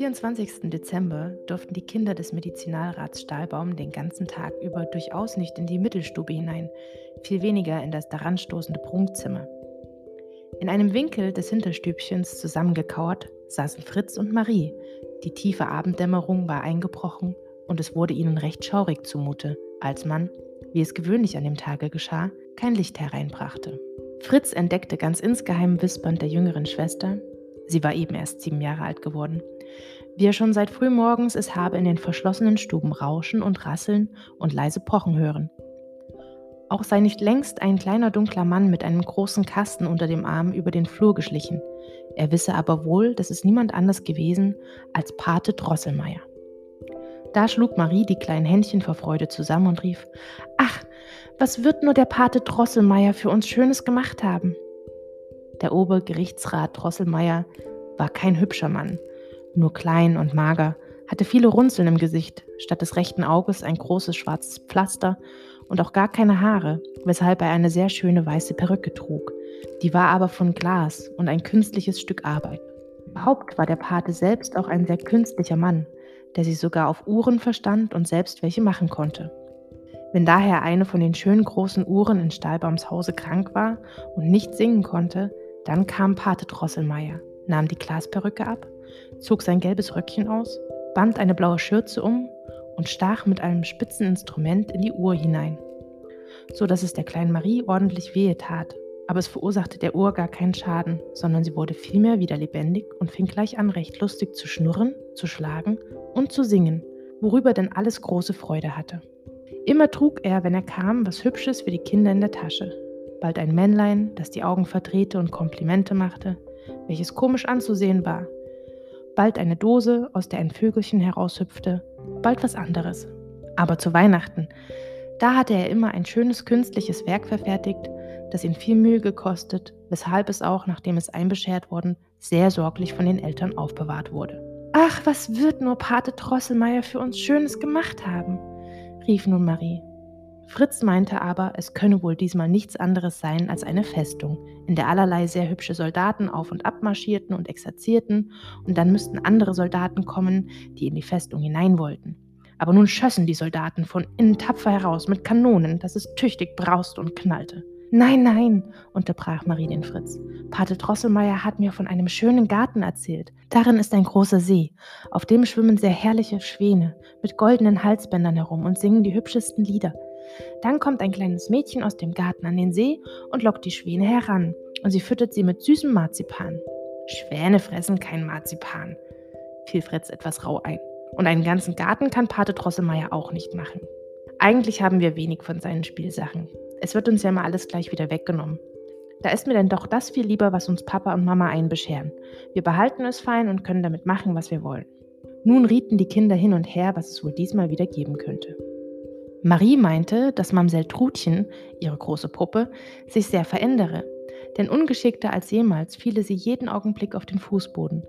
24. Dezember durften die Kinder des Medizinalrats Stahlbaum den ganzen Tag über durchaus nicht in die Mittelstube hinein, viel weniger in das daranstoßende Prunkzimmer. In einem Winkel des Hinterstübchens zusammengekauert saßen Fritz und Marie. Die tiefe Abenddämmerung war eingebrochen und es wurde ihnen recht schaurig zumute, als man, wie es gewöhnlich an dem Tage geschah, kein Licht hereinbrachte. Fritz entdeckte ganz insgeheim wispernd der jüngeren Schwester, sie war eben erst sieben Jahre alt geworden, wie er schon seit frühmorgens es habe in den verschlossenen Stuben rauschen und rasseln und leise pochen hören. Auch sei nicht längst ein kleiner dunkler Mann mit einem großen Kasten unter dem Arm über den Flur geschlichen. Er wisse aber wohl, dass es niemand anders gewesen als Pate Drosselmeier. Da schlug Marie die kleinen Händchen vor Freude zusammen und rief: Ach, was wird nur der Pate Drosselmeier für uns Schönes gemacht haben? Der Obergerichtsrat Drosselmeier war kein hübscher Mann, nur klein und mager, hatte viele Runzeln im Gesicht, statt des rechten Auges ein großes schwarzes Pflaster und auch gar keine Haare, weshalb er eine sehr schöne weiße Perücke trug. Die war aber von Glas und ein künstliches Stück Arbeit. Überhaupt war der Pate selbst auch ein sehr künstlicher Mann, der sich sogar auf Uhren verstand und selbst welche machen konnte. Wenn daher eine von den schönen großen Uhren in Stahlbaums Hause krank war und nicht singen konnte, dann kam Pate Drosselmeier, nahm die Glasperücke ab, zog sein gelbes Röckchen aus, band eine blaue Schürze um und stach mit einem spitzen Instrument in die Uhr hinein, so dass es der kleinen Marie ordentlich wehe tat. Aber es verursachte der Uhr gar keinen Schaden, sondern sie wurde vielmehr wieder lebendig und fing gleich an, recht lustig zu schnurren, zu schlagen und zu singen, worüber denn alles große Freude hatte. Immer trug er, wenn er kam, was Hübsches für die Kinder in der Tasche. Bald ein Männlein, das die Augen verdrehte und Komplimente machte, welches komisch anzusehen war. Bald eine Dose, aus der ein Vögelchen heraushüpfte, bald was anderes. Aber zu Weihnachten, da hatte er immer ein schönes künstliches Werk verfertigt, das ihn viel Mühe gekostet, weshalb es auch, nachdem es einbeschert worden, sehr sorglich von den Eltern aufbewahrt wurde. Ach, was wird nur Pate Drosselmeier für uns Schönes gemacht haben? rief nun Marie. Fritz meinte aber, es könne wohl diesmal nichts anderes sein als eine Festung, in der allerlei sehr hübsche Soldaten auf und ab marschierten und exerzierten, und dann müssten andere Soldaten kommen, die in die Festung hinein wollten. Aber nun schössen die Soldaten von innen tapfer heraus mit Kanonen, dass es tüchtig brauste und knallte. Nein, nein, unterbrach Marie den Fritz. Pate Drosselmeier hat mir von einem schönen Garten erzählt. Darin ist ein großer See. Auf dem schwimmen sehr herrliche Schwäne mit goldenen Halsbändern herum und singen die hübschesten Lieder. Dann kommt ein kleines Mädchen aus dem Garten an den See und lockt die Schwäne heran, und sie füttert sie mit süßem Marzipan. Schwäne fressen kein Marzipan, fiel Fritz etwas rau ein. Und einen ganzen Garten kann Pate Drosselmeier auch nicht machen. Eigentlich haben wir wenig von seinen Spielsachen. Es wird uns ja mal alles gleich wieder weggenommen. Da ist mir denn doch das viel lieber, was uns Papa und Mama einbescheren. Wir behalten es fein und können damit machen, was wir wollen. Nun rieten die Kinder hin und her, was es wohl diesmal wieder geben könnte. Marie meinte, dass Mamsell Trutchen, ihre große Puppe, sich sehr verändere, denn ungeschickter als jemals fiele sie jeden Augenblick auf den Fußboden,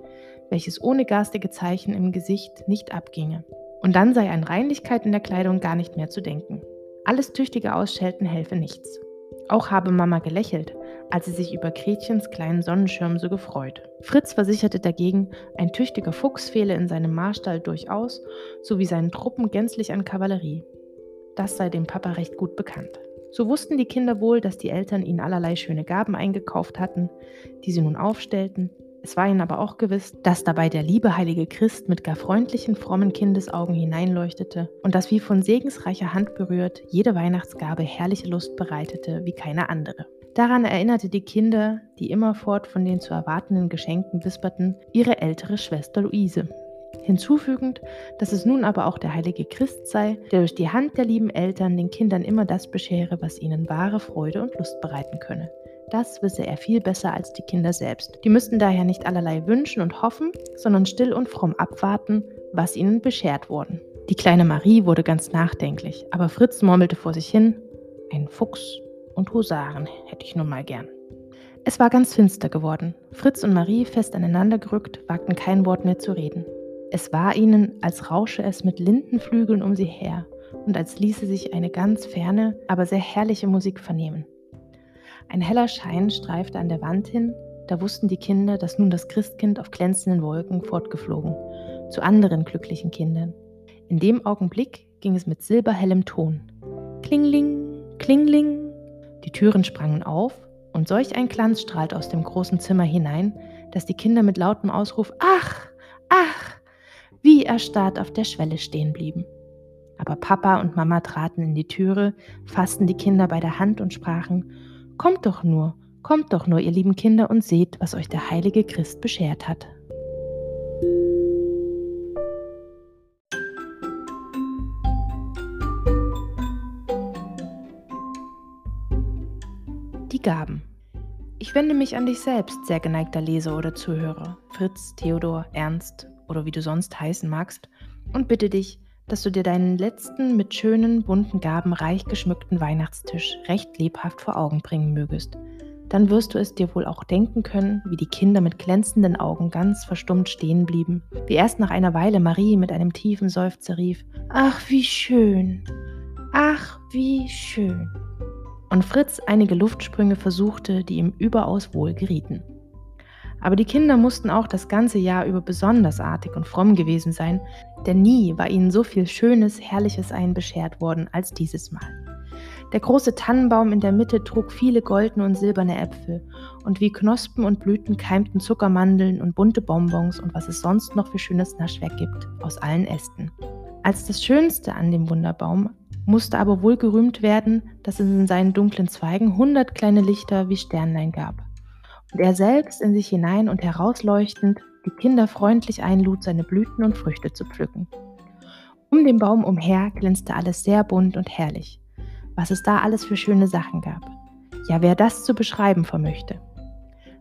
welches ohne garstige Zeichen im Gesicht nicht abginge. Und dann sei an Reinlichkeit in der Kleidung gar nicht mehr zu denken. Alles tüchtige Ausschelten helfe nichts. Auch habe Mama gelächelt, als sie sich über Gretchens kleinen Sonnenschirm so gefreut. Fritz versicherte dagegen, ein tüchtiger Fuchs fehle in seinem Marstall durchaus, sowie seinen Truppen gänzlich an Kavallerie. Das sei dem Papa recht gut bekannt. So wussten die Kinder wohl, dass die Eltern ihnen allerlei schöne Gaben eingekauft hatten, die sie nun aufstellten. Es war ihnen aber auch gewiss, dass dabei der liebe heilige Christ mit gar freundlichen, frommen Kindesaugen hineinleuchtete und dass wie von segensreicher Hand berührt jede Weihnachtsgabe herrliche Lust bereitete wie keine andere. Daran erinnerte die Kinder, die immerfort von den zu erwartenden Geschenken wisperten, ihre ältere Schwester Luise. Hinzufügend, dass es nun aber auch der heilige Christ sei, der durch die Hand der lieben Eltern den Kindern immer das beschere, was ihnen wahre Freude und Lust bereiten könne. Das wisse er viel besser als die Kinder selbst. Die müssten daher nicht allerlei wünschen und hoffen, sondern still und fromm abwarten, was ihnen beschert worden. Die kleine Marie wurde ganz nachdenklich, aber Fritz murmelte vor sich hin, ein Fuchs und Husaren hätte ich nun mal gern. Es war ganz finster geworden. Fritz und Marie, fest aneinander gerückt, wagten kein Wort mehr zu reden. Es war ihnen, als rausche es mit Lindenflügeln um sie her und als ließe sich eine ganz ferne, aber sehr herrliche Musik vernehmen. Ein heller Schein streifte an der Wand hin, da wussten die Kinder, dass nun das Christkind auf glänzenden Wolken fortgeflogen, zu anderen glücklichen Kindern. In dem Augenblick ging es mit silberhellem Ton. Klingling, klingling. Die Türen sprangen auf und solch ein Glanz strahlt aus dem großen Zimmer hinein, dass die Kinder mit lautem Ausruf Ach, ach, wie erstarrt auf der Schwelle stehen blieben. Aber Papa und Mama traten in die Türe, fassten die Kinder bei der Hand und sprachen Kommt doch nur, kommt doch nur, ihr lieben Kinder, und seht, was euch der heilige Christ beschert hat. Die Gaben. Ich wende mich an dich selbst, sehr geneigter Leser oder Zuhörer, Fritz, Theodor, Ernst oder wie du sonst heißen magst, und bitte dich, dass du dir deinen letzten mit schönen, bunten Gaben reich geschmückten Weihnachtstisch recht lebhaft vor Augen bringen mögest. Dann wirst du es dir wohl auch denken können, wie die Kinder mit glänzenden Augen ganz verstummt stehen blieben, wie erst nach einer Weile Marie mit einem tiefen Seufzer rief, Ach, wie schön, ach, wie schön. Und Fritz einige Luftsprünge versuchte, die ihm überaus wohl gerieten. Aber die Kinder mussten auch das ganze Jahr über besonders artig und fromm gewesen sein, denn nie war ihnen so viel Schönes, Herrliches ein beschert worden als dieses Mal. Der große Tannenbaum in der Mitte trug viele goldene und silberne Äpfel, und wie Knospen und Blüten keimten Zuckermandeln und bunte Bonbons und was es sonst noch für schönes Naschwerk gibt, aus allen Ästen. Als das Schönste an dem Wunderbaum musste aber wohl gerühmt werden, dass es in seinen dunklen Zweigen hundert kleine Lichter wie Sternlein gab und er selbst in sich hinein und herausleuchtend die Kinder freundlich einlud, seine Blüten und Früchte zu pflücken. Um den Baum umher glänzte alles sehr bunt und herrlich, was es da alles für schöne Sachen gab. Ja, wer das zu beschreiben vermöchte.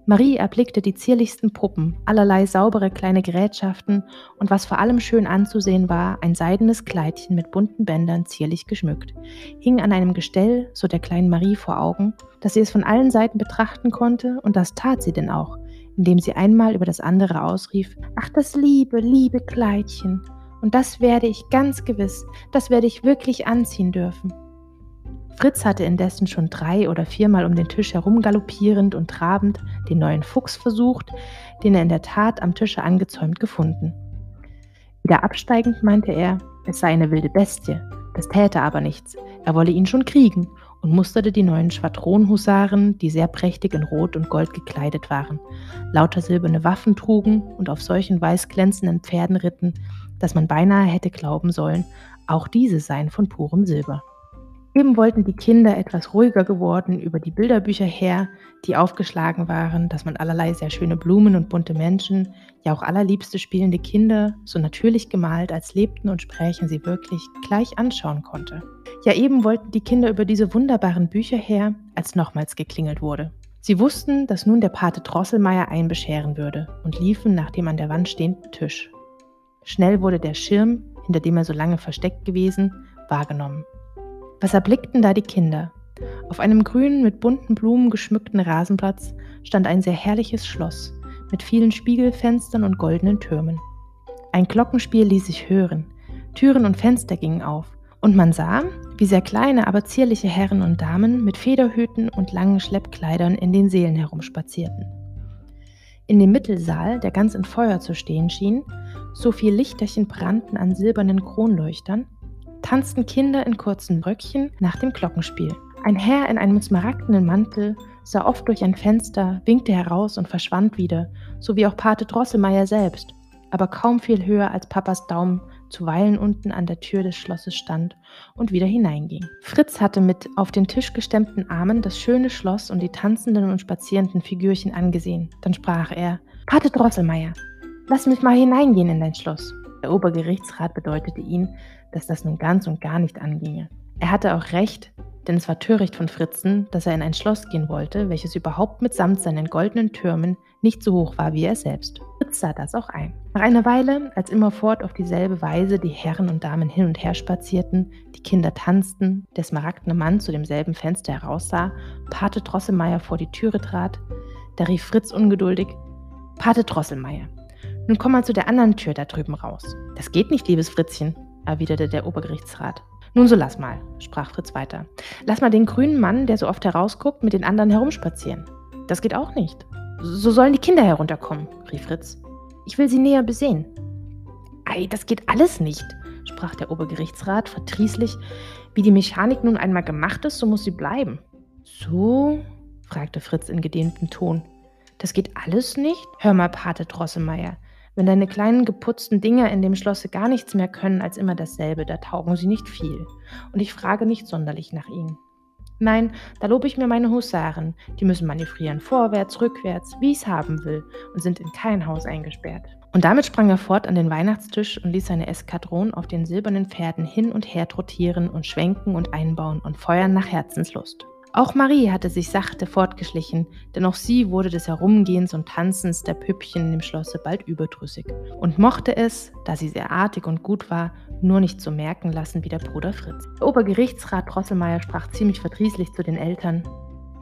Marie erblickte die zierlichsten Puppen, allerlei saubere kleine Gerätschaften und was vor allem schön anzusehen war, ein seidenes Kleidchen mit bunten Bändern zierlich geschmückt, hing an einem Gestell, so der kleinen Marie vor Augen, dass sie es von allen Seiten betrachten konnte, und das tat sie denn auch, indem sie einmal über das andere ausrief, Ach, das liebe, liebe Kleidchen, und das werde ich ganz gewiss, das werde ich wirklich anziehen dürfen. Fritz hatte indessen schon drei oder viermal um den Tisch herum galoppierend und trabend den neuen Fuchs versucht, den er in der Tat am Tische angezäumt gefunden. Wieder absteigend meinte er, es sei eine wilde Bestie, das täte aber nichts, er wolle ihn schon kriegen und musterte die neuen Schwadronhusaren, die sehr prächtig in Rot und Gold gekleidet waren, lauter silberne Waffen trugen und auf solchen weiß glänzenden Pferden ritten, dass man beinahe hätte glauben sollen, auch diese seien von purem Silber. Eben wollten die Kinder etwas ruhiger geworden über die Bilderbücher her, die aufgeschlagen waren, dass man allerlei sehr schöne Blumen und bunte Menschen, ja auch allerliebste spielende Kinder, so natürlich gemalt, als lebten und sprächen sie wirklich, gleich anschauen konnte. Ja eben wollten die Kinder über diese wunderbaren Bücher her, als nochmals geklingelt wurde. Sie wussten, dass nun der Pate Drosselmeier einbescheren würde und liefen nach dem an der Wand stehenden Tisch. Schnell wurde der Schirm, hinter dem er so lange versteckt gewesen, wahrgenommen. Was erblickten da die Kinder? Auf einem grünen, mit bunten Blumen geschmückten Rasenplatz stand ein sehr herrliches Schloss mit vielen Spiegelfenstern und goldenen Türmen. Ein Glockenspiel ließ sich hören, Türen und Fenster gingen auf, und man sah, wie sehr kleine, aber zierliche Herren und Damen mit Federhüten und langen Schleppkleidern in den Sälen herumspazierten. In dem Mittelsaal, der ganz in Feuer zu stehen schien, so viel Lichterchen brannten an silbernen Kronleuchtern, tanzten Kinder in kurzen Röckchen nach dem Glockenspiel. Ein Herr in einem smaragdenen Mantel sah oft durch ein Fenster, winkte heraus und verschwand wieder, so wie auch Pate Drosselmeier selbst, aber kaum viel höher als Papas Daumen zuweilen unten an der Tür des Schlosses stand und wieder hineinging. Fritz hatte mit auf den Tisch gestemmten Armen das schöne Schloss und die tanzenden und spazierenden Figürchen angesehen. Dann sprach er: Pate Drosselmeier, lass mich mal hineingehen in dein Schloss. Der Obergerichtsrat bedeutete ihn, dass das nun ganz und gar nicht anginge. Er hatte auch recht, denn es war töricht von Fritzen, dass er in ein Schloss gehen wollte, welches überhaupt mitsamt seinen goldenen Türmen nicht so hoch war wie er selbst. Fritz sah das auch ein. Nach einer Weile, als immerfort auf dieselbe Weise die Herren und Damen hin und her spazierten, die Kinder tanzten, der smaragdene Mann zu demselben Fenster heraussah, Pate Drosselmeier vor die Türe trat, da rief Fritz ungeduldig: Pate Drosselmeier, nun komm mal zu der anderen Tür da drüben raus. Das geht nicht, liebes Fritzchen, erwiderte der Obergerichtsrat. Nun so lass mal, sprach Fritz weiter. Lass mal den grünen Mann, der so oft herausguckt, mit den anderen herumspazieren. Das geht auch nicht. So sollen die Kinder herunterkommen, rief Fritz. Ich will sie näher besehen. Ei, das geht alles nicht, sprach der Obergerichtsrat verdrießlich. Wie die Mechanik nun einmal gemacht ist, so muss sie bleiben. So? fragte Fritz in gedehntem Ton. Das geht alles nicht? Hör mal, Pate Drosselmeier. Wenn deine kleinen geputzten Dinger in dem Schlosse gar nichts mehr können als immer dasselbe, da taugen sie nicht viel. Und ich frage nicht sonderlich nach ihnen. Nein, da lobe ich mir meine Husaren. Die müssen manövrieren vorwärts, rückwärts, wie ich's haben will, und sind in kein Haus eingesperrt. Und damit sprang er fort an den Weihnachtstisch und ließ seine Eskadron auf den silbernen Pferden hin und her trottieren und schwenken und einbauen und feuern nach Herzenslust. Auch Marie hatte sich sachte fortgeschlichen, denn auch sie wurde des Herumgehens und Tanzens der Püppchen im Schlosse bald überdrüssig und mochte es, da sie sehr artig und gut war, nur nicht so merken lassen wie der Bruder Fritz. Der Obergerichtsrat Drosselmeier sprach ziemlich verdrießlich zu den Eltern.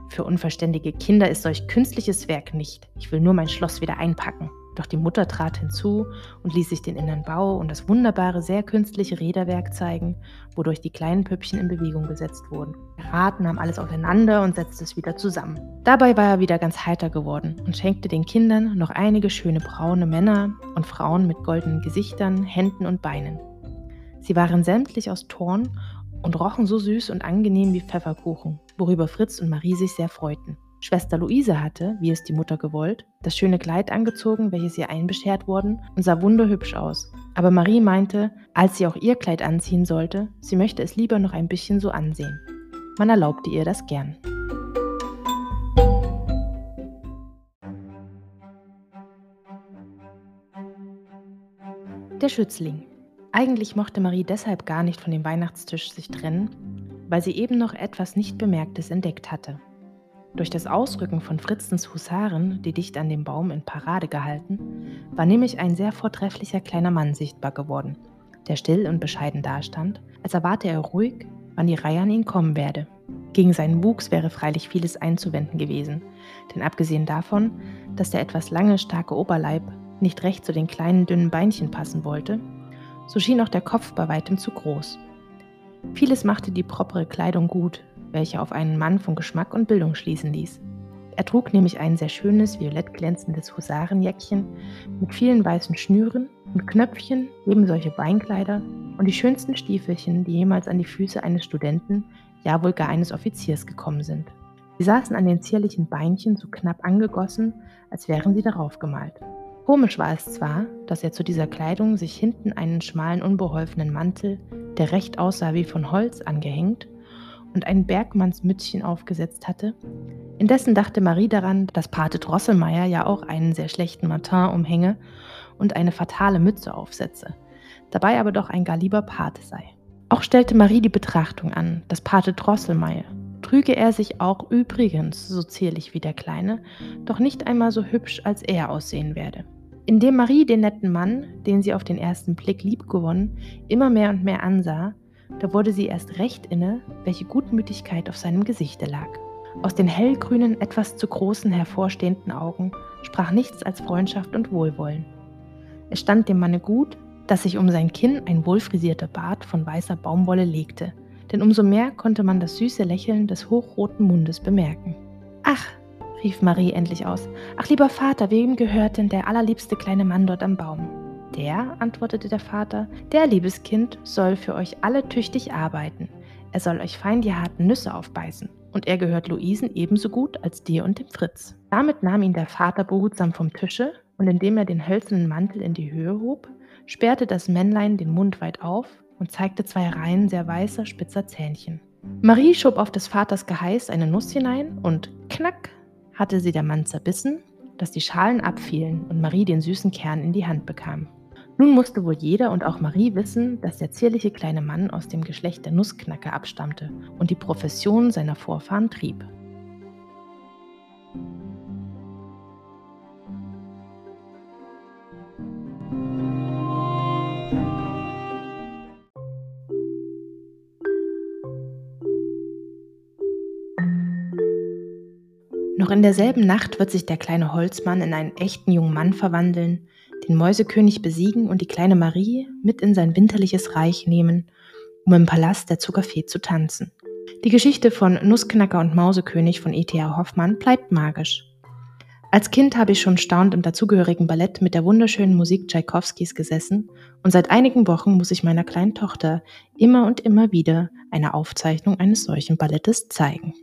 Für unverständige Kinder ist solch künstliches Werk nicht. Ich will nur mein Schloss wieder einpacken. Doch die Mutter trat hinzu und ließ sich den inneren Bau und das wunderbare, sehr künstliche Räderwerk zeigen, wodurch die kleinen Püppchen in Bewegung gesetzt wurden. Der Rat nahm alles auseinander und setzte es wieder zusammen. Dabei war er wieder ganz heiter geworden und schenkte den Kindern noch einige schöne braune Männer und Frauen mit goldenen Gesichtern, Händen und Beinen. Sie waren sämtlich aus Torn und rochen so süß und angenehm wie Pfefferkuchen, worüber Fritz und Marie sich sehr freuten. Schwester Luise hatte, wie es die Mutter gewollt, das schöne Kleid angezogen, welches ihr einbeschert worden, und sah wunderhübsch aus. Aber Marie meinte, als sie auch ihr Kleid anziehen sollte, sie möchte es lieber noch ein bisschen so ansehen. Man erlaubte ihr das gern. Der Schützling. Eigentlich mochte Marie deshalb gar nicht von dem Weihnachtstisch sich trennen, weil sie eben noch etwas nicht Bemerktes entdeckt hatte. Durch das Ausrücken von Fritzens Husaren, die dicht an dem Baum in Parade gehalten, war nämlich ein sehr vortrefflicher kleiner Mann sichtbar geworden, der still und bescheiden dastand, als erwarte er ruhig, wann die Reihe an ihn kommen werde. Gegen seinen Wuchs wäre freilich vieles einzuwenden gewesen, denn abgesehen davon, dass der etwas lange, starke Oberleib nicht recht zu den kleinen, dünnen Beinchen passen wollte, so schien auch der Kopf bei weitem zu groß. Vieles machte die propre Kleidung gut, welche auf einen Mann von Geschmack und Bildung schließen ließ. Er trug nämlich ein sehr schönes, violett glänzendes Husarenjäckchen mit vielen weißen Schnüren und Knöpfchen, eben solche Beinkleider und die schönsten Stiefelchen, die jemals an die Füße eines Studenten, ja wohl gar eines Offiziers gekommen sind. Sie saßen an den zierlichen Beinchen so knapp angegossen, als wären sie darauf gemalt. Komisch war es zwar, dass er zu dieser Kleidung sich hinten einen schmalen, unbeholfenen Mantel, der recht aussah wie von Holz, angehängt und ein Bergmannsmützchen aufgesetzt hatte. Indessen dachte Marie daran, dass Pate Drosselmeier ja auch einen sehr schlechten Matin umhänge und eine fatale Mütze aufsetze, dabei aber doch ein gar lieber Pate sei. Auch stellte Marie die Betrachtung an, dass Pate Drosselmeier, trüge er sich auch übrigens so zierlich wie der Kleine, doch nicht einmal so hübsch als er aussehen werde. Indem Marie den netten Mann, den sie auf den ersten Blick liebgewonnen, immer mehr und mehr ansah, da wurde sie erst recht inne, welche Gutmütigkeit auf seinem Gesichte lag. Aus den hellgrünen, etwas zu großen, hervorstehenden Augen sprach nichts als Freundschaft und Wohlwollen. Es stand dem Manne gut, dass sich um sein Kinn ein wohlfrisierter Bart von weißer Baumwolle legte, denn umso mehr konnte man das süße Lächeln des hochroten Mundes bemerken. Ach, rief Marie endlich aus, ach lieber Vater, wem gehört denn der allerliebste kleine Mann dort am Baum? Der, antwortete der Vater, der, liebes Kind, soll für euch alle tüchtig arbeiten. Er soll euch fein die harten Nüsse aufbeißen. Und er gehört Luisen ebenso gut als dir und dem Fritz. Damit nahm ihn der Vater behutsam vom Tische und indem er den hölzernen Mantel in die Höhe hob, sperrte das Männlein den Mund weit auf und zeigte zwei Reihen sehr weißer, spitzer Zähnchen. Marie schob auf des Vaters Geheiß eine Nuss hinein und knack hatte sie der Mann zerbissen, dass die Schalen abfielen und Marie den süßen Kern in die Hand bekam. Nun musste wohl jeder und auch Marie wissen, dass der zierliche kleine Mann aus dem Geschlecht der Nussknacker abstammte und die Profession seiner Vorfahren trieb. Noch in derselben Nacht wird sich der kleine Holzmann in einen echten jungen Mann verwandeln, den Mäusekönig besiegen und die kleine Marie mit in sein winterliches Reich nehmen, um im Palast der Zuckerfee zu tanzen. Die Geschichte von Nussknacker und Mausekönig von E.T.A. Hoffmann bleibt magisch. Als Kind habe ich schon staunend im dazugehörigen Ballett mit der wunderschönen Musik Tschaikowskis gesessen und seit einigen Wochen muss ich meiner kleinen Tochter immer und immer wieder eine Aufzeichnung eines solchen Ballettes zeigen.